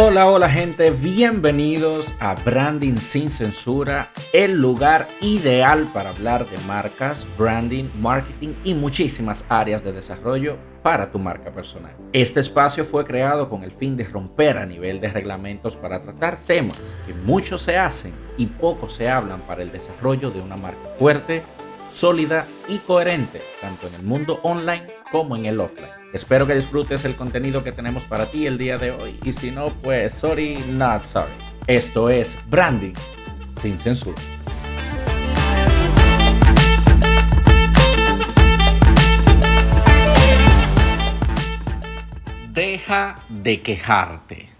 Hola, hola gente, bienvenidos a Branding sin Censura, el lugar ideal para hablar de marcas, branding, marketing y muchísimas áreas de desarrollo para tu marca personal. Este espacio fue creado con el fin de romper a nivel de reglamentos para tratar temas que muchos se hacen y pocos se hablan para el desarrollo de una marca fuerte, sólida y coherente, tanto en el mundo online como en el offline. Espero que disfrutes el contenido que tenemos para ti el día de hoy y si no, pues sorry, not sorry. Esto es Branding sin censura. Deja de quejarte.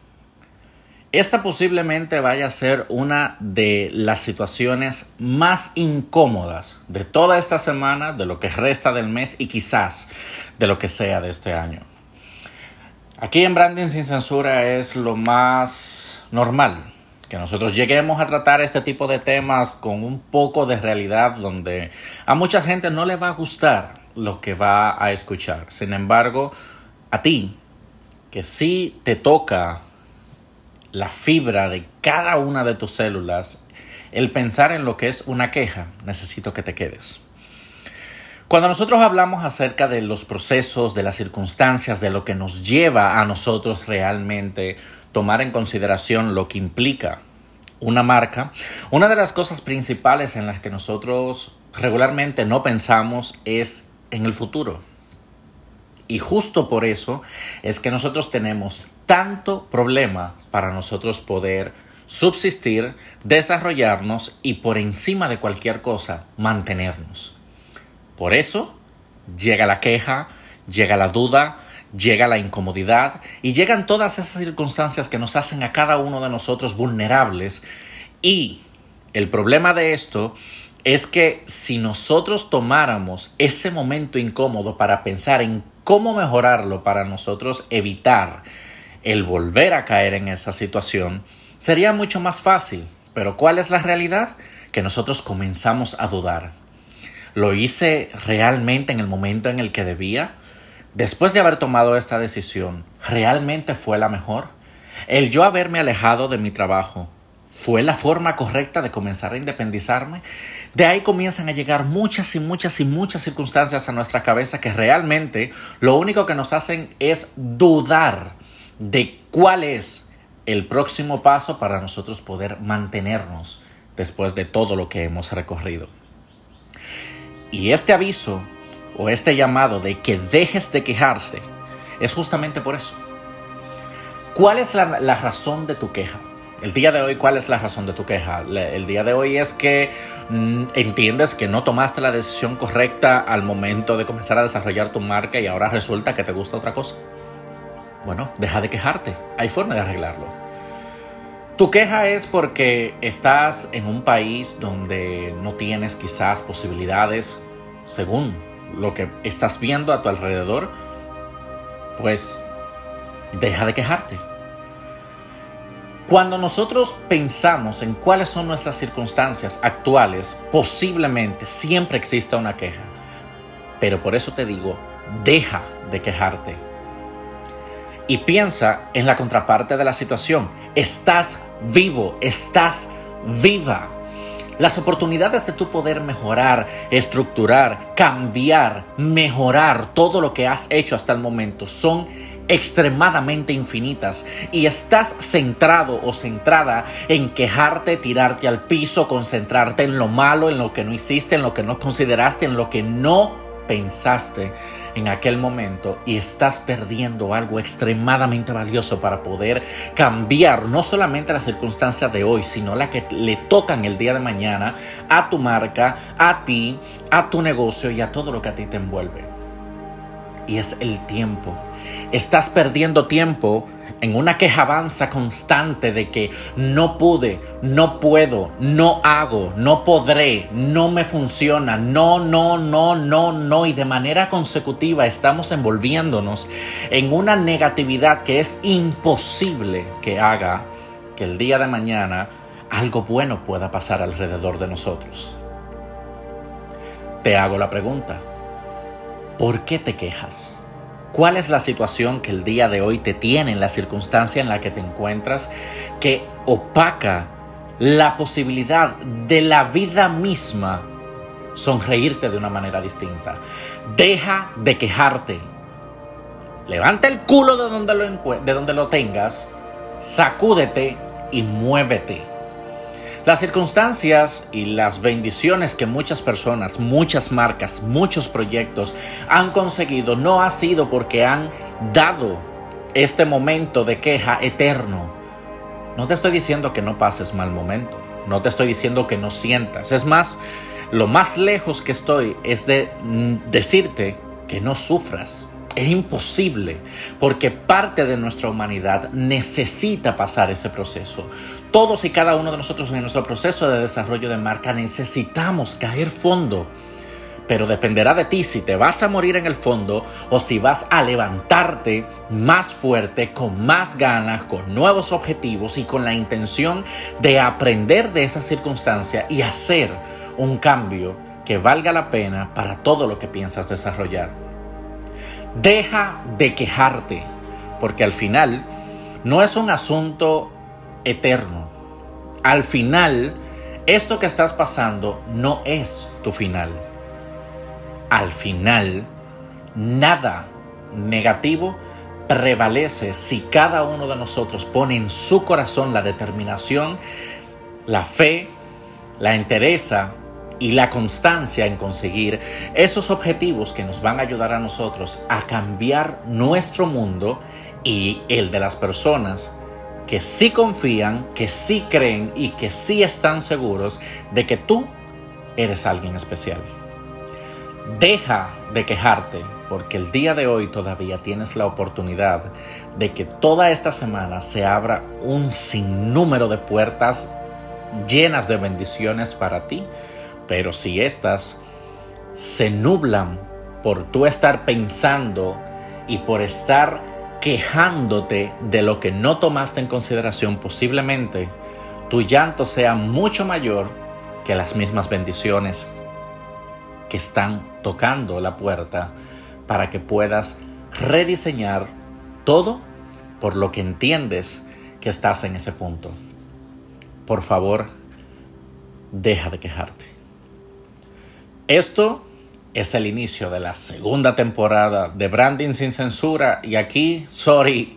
Esta posiblemente vaya a ser una de las situaciones más incómodas de toda esta semana, de lo que resta del mes y quizás de lo que sea de este año. Aquí en Branding sin Censura es lo más normal que nosotros lleguemos a tratar este tipo de temas con un poco de realidad donde a mucha gente no le va a gustar lo que va a escuchar. Sin embargo, a ti, que sí te toca la fibra de cada una de tus células, el pensar en lo que es una queja, necesito que te quedes. Cuando nosotros hablamos acerca de los procesos, de las circunstancias, de lo que nos lleva a nosotros realmente tomar en consideración lo que implica una marca, una de las cosas principales en las que nosotros regularmente no pensamos es en el futuro. Y justo por eso es que nosotros tenemos tanto problema para nosotros poder subsistir, desarrollarnos y por encima de cualquier cosa mantenernos. Por eso llega la queja, llega la duda, llega la incomodidad y llegan todas esas circunstancias que nos hacen a cada uno de nosotros vulnerables y el problema de esto es que si nosotros tomáramos ese momento incómodo para pensar en cómo mejorarlo para nosotros evitar el volver a caer en esa situación, sería mucho más fácil. Pero ¿cuál es la realidad? Que nosotros comenzamos a dudar. ¿Lo hice realmente en el momento en el que debía? Después de haber tomado esta decisión, ¿realmente fue la mejor? ¿El yo haberme alejado de mi trabajo fue la forma correcta de comenzar a independizarme? De ahí comienzan a llegar muchas y muchas y muchas circunstancias a nuestra cabeza que realmente lo único que nos hacen es dudar de cuál es el próximo paso para nosotros poder mantenernos después de todo lo que hemos recorrido. Y este aviso o este llamado de que dejes de quejarse es justamente por eso. ¿Cuál es la, razón de tu queja? El día de hoy, ¿cuál es la razón de tu queja? El día de hoy es que mm, entiendes que no tomaste la decisión correcta al momento de comenzar a desarrollar tu marca y ahora resulta que te gusta otra cosa. Bueno, deja de quejarte. Hay forma de arreglarlo. Tu queja es porque estás en un país donde no tienes quizás posibilidades según lo que estás viendo a tu alrededor. Pues deja de quejarte cuando nosotros pensamos en cuáles son nuestras circunstancias actuales, posiblemente siempre exista una queja. Pero por eso te digo, deja de quejarte. Y piensa en la contraparte de la situación. Estás vivo, estás viva. Las oportunidades de tu poder mejorar, estructurar, cambiar, mejorar todo lo que has hecho hasta el momento son extremadamente infinitas y estás centrado o centrada en quejarte, tirarte al piso, concentrarte en lo malo, en lo que no hiciste, en lo que no consideraste, en lo que no pensaste en aquel momento y estás perdiendo algo extremadamente valioso para poder cambiar no solamente las circunstancias de hoy, sino la que le tocan el día de mañana a tu marca, a ti, a tu negocio y a todo lo que a ti te envuelve. Y es el tiempo Estás perdiendo tiempo en una quejabanza constante de que no pude, no puedo, no hago, no podré, no me funciona, no, no, no, no, no. Y de manera consecutiva estamos envolviéndonos en una negatividad que es imposible que haga que el día de mañana algo bueno pueda pasar alrededor de nosotros. Te hago la pregunta, ¿por qué te quejas? ¿Cuál es la situación que el día de hoy te tiene, en la circunstancia en la que te encuentras, que opaca la posibilidad de la vida misma sonreírte de una manera distinta? Deja de quejarte. Levanta el culo de donde lo, de donde lo tengas, sacúdete y muévete. Las circunstancias y las bendiciones que muchas personas, muchas marcas, muchos proyectos han conseguido no ha sido porque han dado este momento de queja eterno. No te estoy diciendo que no pases mal momento, no te estoy diciendo que no sientas. Es más, lo más lejos que estoy es de mm, decirte que no sufras. Es imposible porque parte de nuestra humanidad necesita pasar ese proceso. Todos y cada uno de nosotros en nuestro proceso de desarrollo de marca necesitamos caer fondo. Pero dependerá de ti si te vas a morir en el fondo o si vas a levantarte más fuerte, con más ganas, con nuevos objetivos y con la intención de aprender de esa circunstancia y hacer un cambio que valga la pena para todo lo que piensas desarrollar. Deja de quejarte, porque al final no es un asunto eterno. Al final, esto que estás pasando no es tu final. Al final, nada negativo prevalece si cada uno de nosotros pone en su corazón la determinación, la fe, la entereza y la constancia en conseguir esos objetivos que nos van a ayudar a nosotros a cambiar nuestro mundo y el de las personas que sí confían, que sí creen y que sí están seguros de que tú eres alguien especial. Deja de quejarte porque el día de hoy todavía tienes la oportunidad de que toda esta semana se abra un sinnúmero de puertas llenas de bendiciones para ti pero si éstas se nublan por tú estar pensando y por estar quejándote de lo que no tomaste en consideración, posiblemente tu llanto sea mucho mayor que las mismas bendiciones que están tocando la puerta para que puedas rediseñar todo por lo que entiendes que estás en ese punto. Por favor, deja de quejarte. Esto es el inicio de la segunda temporada de Branding sin censura y aquí, sorry,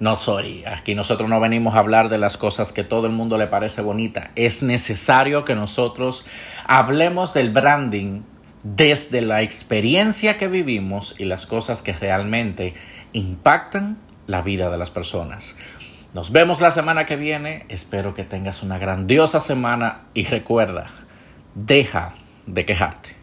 no sorry, aquí nosotros no venimos a hablar de las cosas que todo el mundo le parece bonita. Es necesario que nosotros hablemos del branding desde la experiencia que vivimos y las cosas que realmente impactan la vida de las personas. Nos vemos la semana que viene, espero que tengas una grandiosa semana y recuerda, deja de quejarte.